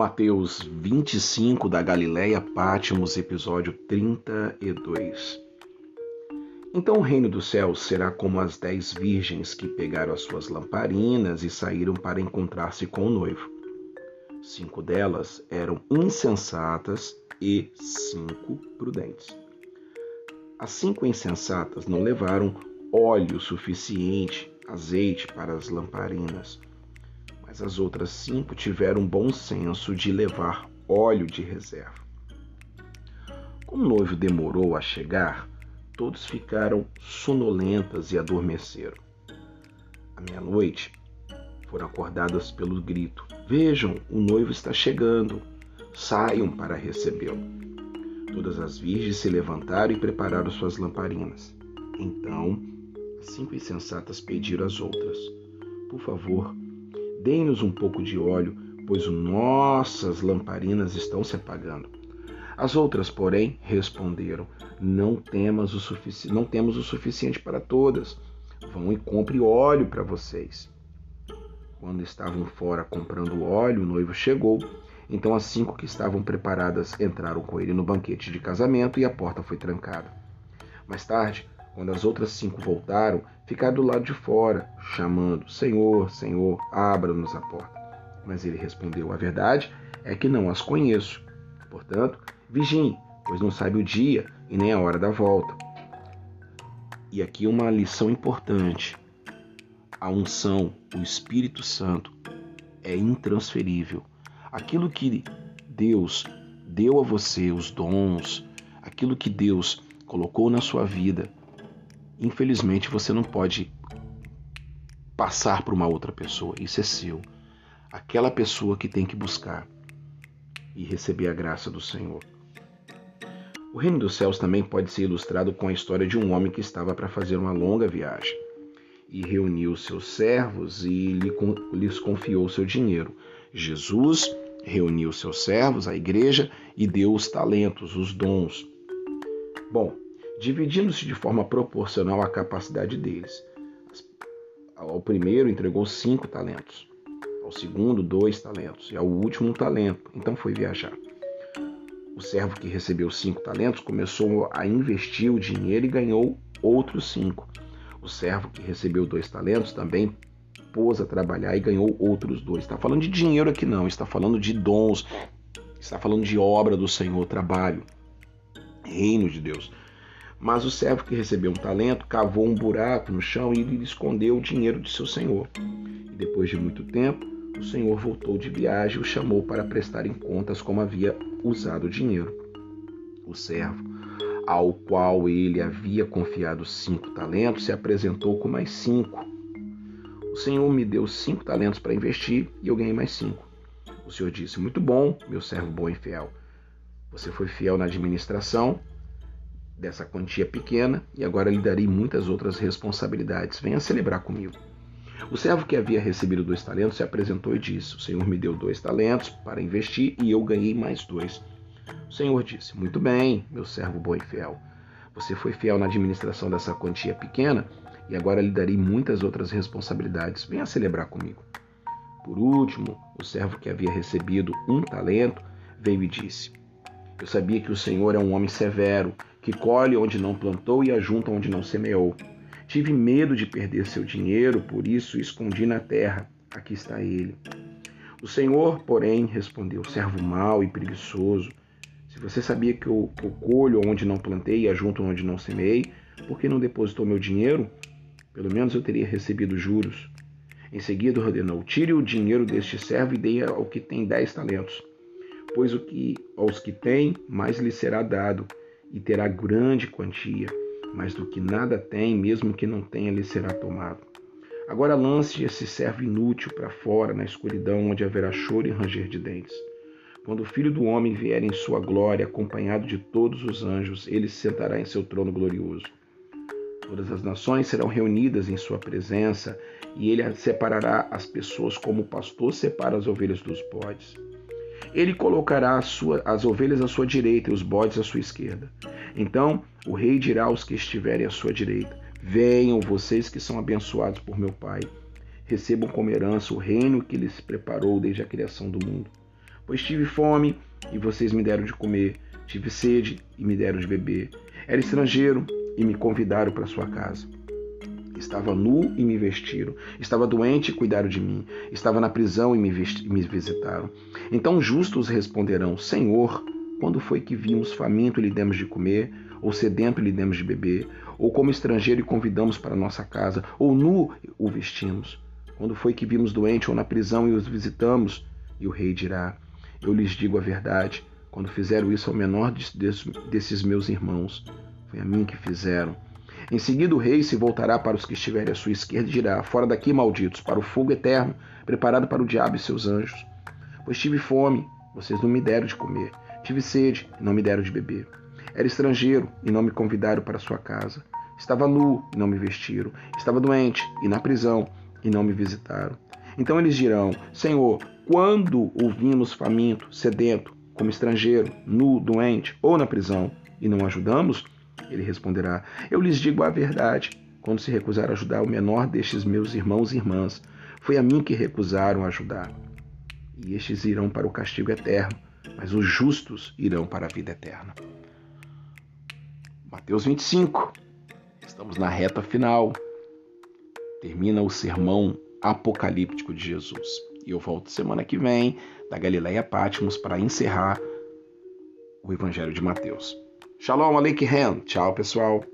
Mateus 25 da Galileia, Pátimos, episódio 32. Então o reino dos céus será como as dez virgens que pegaram as suas lamparinas e saíram para encontrar-se com o noivo. Cinco delas eram insensatas e cinco prudentes. As cinco insensatas não levaram óleo suficiente, azeite para as lamparinas mas as outras cinco tiveram bom senso de levar óleo de reserva. Como o noivo demorou a chegar, todos ficaram sonolentas e adormeceram. À meia-noite, foram acordadas pelo grito: Vejam, o noivo está chegando, saiam para recebê-lo. Todas as virgens se levantaram e prepararam suas lamparinas. Então, as cinco insensatas pediram às outras: Por favor, Deem-nos um pouco de óleo, pois nossas lamparinas estão se apagando. As outras, porém, responderam: Não temos o, sufici não temos o suficiente para todas. Vão e compre óleo para vocês. Quando estavam fora comprando óleo, o noivo chegou. Então as cinco que estavam preparadas entraram com ele no banquete de casamento e a porta foi trancada. Mais tarde, quando as outras cinco voltaram, ficaram do lado de fora, chamando: Senhor, Senhor, abra-nos a porta. Mas ele respondeu: A verdade é que não as conheço. Portanto, vigiem, pois não sabe o dia e nem a hora da volta. E aqui uma lição importante. A unção, o Espírito Santo, é intransferível. Aquilo que Deus deu a você, os dons, aquilo que Deus colocou na sua vida, Infelizmente, você não pode passar para uma outra pessoa. Isso é seu. Aquela pessoa que tem que buscar e receber a graça do Senhor. O reino dos céus também pode ser ilustrado com a história de um homem que estava para fazer uma longa viagem e reuniu seus servos e lhes confiou seu dinheiro. Jesus reuniu seus servos, a igreja, e deu os talentos, os dons. Bom, dividindo-se de forma proporcional à capacidade deles. Ao primeiro entregou cinco talentos, ao segundo dois talentos e ao último um talento. Então foi viajar. O servo que recebeu cinco talentos começou a investir o dinheiro e ganhou outros cinco. O servo que recebeu dois talentos também pôs a trabalhar e ganhou outros dois. Está falando de dinheiro aqui não, está falando de dons, está falando de obra do Senhor, trabalho, reino de Deus. Mas o servo que recebeu um talento cavou um buraco no chão e lhe escondeu o dinheiro de seu senhor. E depois de muito tempo, o senhor voltou de viagem e o chamou para prestar em contas como havia usado o dinheiro. O servo, ao qual ele havia confiado cinco talentos, se apresentou com mais cinco. O senhor me deu cinco talentos para investir e eu ganhei mais cinco. O senhor disse: Muito bom, meu servo bom e fiel. Você foi fiel na administração dessa quantia pequena e agora lhe darei muitas outras responsabilidades. Venha celebrar comigo. O servo que havia recebido dois talentos se apresentou e disse: O Senhor me deu dois talentos para investir e eu ganhei mais dois. O Senhor disse: Muito bem, meu servo bom e fiel. Você foi fiel na administração dessa quantia pequena e agora lhe darei muitas outras responsabilidades. Venha celebrar comigo. Por último, o servo que havia recebido um talento veio e disse: Eu sabia que o Senhor é um homem severo que colhe onde não plantou e ajunta onde não semeou. Tive medo de perder seu dinheiro, por isso escondi na terra. Aqui está ele. O Senhor, porém, respondeu: servo mau e preguiçoso. Se você sabia que eu, que eu colho onde não plantei e ajunto onde não semeei, por que não depositou meu dinheiro? Pelo menos eu teria recebido juros. Em seguida ordenou: Tire o dinheiro deste servo e dê ao que tem dez talentos. Pois o que aos que têm, mais lhe será dado, e terá grande quantia, mas do que nada tem, mesmo que não tenha, lhe será tomado. Agora lance esse servo inútil para fora, na escuridão, onde haverá choro e ranger de dentes. Quando o Filho do Homem vier em sua glória, acompanhado de todos os anjos, ele se sentará em seu trono glorioso. Todas as nações serão reunidas em sua presença, e ele separará as pessoas como o pastor separa as ovelhas dos bodes. Ele colocará as ovelhas à sua direita e os bodes à sua esquerda. Então o rei dirá aos que estiverem à sua direita: Venham, vocês que são abençoados por meu Pai. Recebam como herança o reino que lhes preparou desde a criação do mundo. Pois tive fome e vocês me deram de comer, tive sede e me deram de beber. Era estrangeiro e me convidaram para sua casa. Estava nu e me vestiram. Estava doente e cuidaram de mim. Estava na prisão e me, me visitaram. Então justos responderão: Senhor, quando foi que vimos faminto e lhe demos de comer, ou sedento e lhe demos de beber, ou como estrangeiro e convidamos para nossa casa, ou nu o vestimos? Quando foi que vimos doente ou na prisão e os visitamos? E o rei dirá: Eu lhes digo a verdade, quando fizeram isso ao menor desses meus irmãos, foi a mim que fizeram. Em seguida, o rei se voltará para os que estiverem à sua esquerda e dirá: Fora daqui, malditos, para o fogo eterno, preparado para o diabo e seus anjos. Pois tive fome, vocês não me deram de comer. Tive sede e não me deram de beber. Era estrangeiro e não me convidaram para sua casa. Estava nu e não me vestiram. Estava doente e na prisão e não me visitaram. Então eles dirão: Senhor, quando o vimos faminto, sedento, como estrangeiro, nu, doente ou na prisão e não ajudamos? Ele responderá: Eu lhes digo a verdade. Quando se recusaram a ajudar o menor destes meus irmãos e irmãs, foi a mim que recusaram ajudar. E estes irão para o castigo eterno mas os justos irão para a vida eterna. Mateus 25. Estamos na reta final. Termina o sermão apocalíptico de Jesus. E eu volto semana que vem da Galileia Pátimos para encerrar o Evangelho de Mateus. Shalom Aleichem. Tchau, pessoal.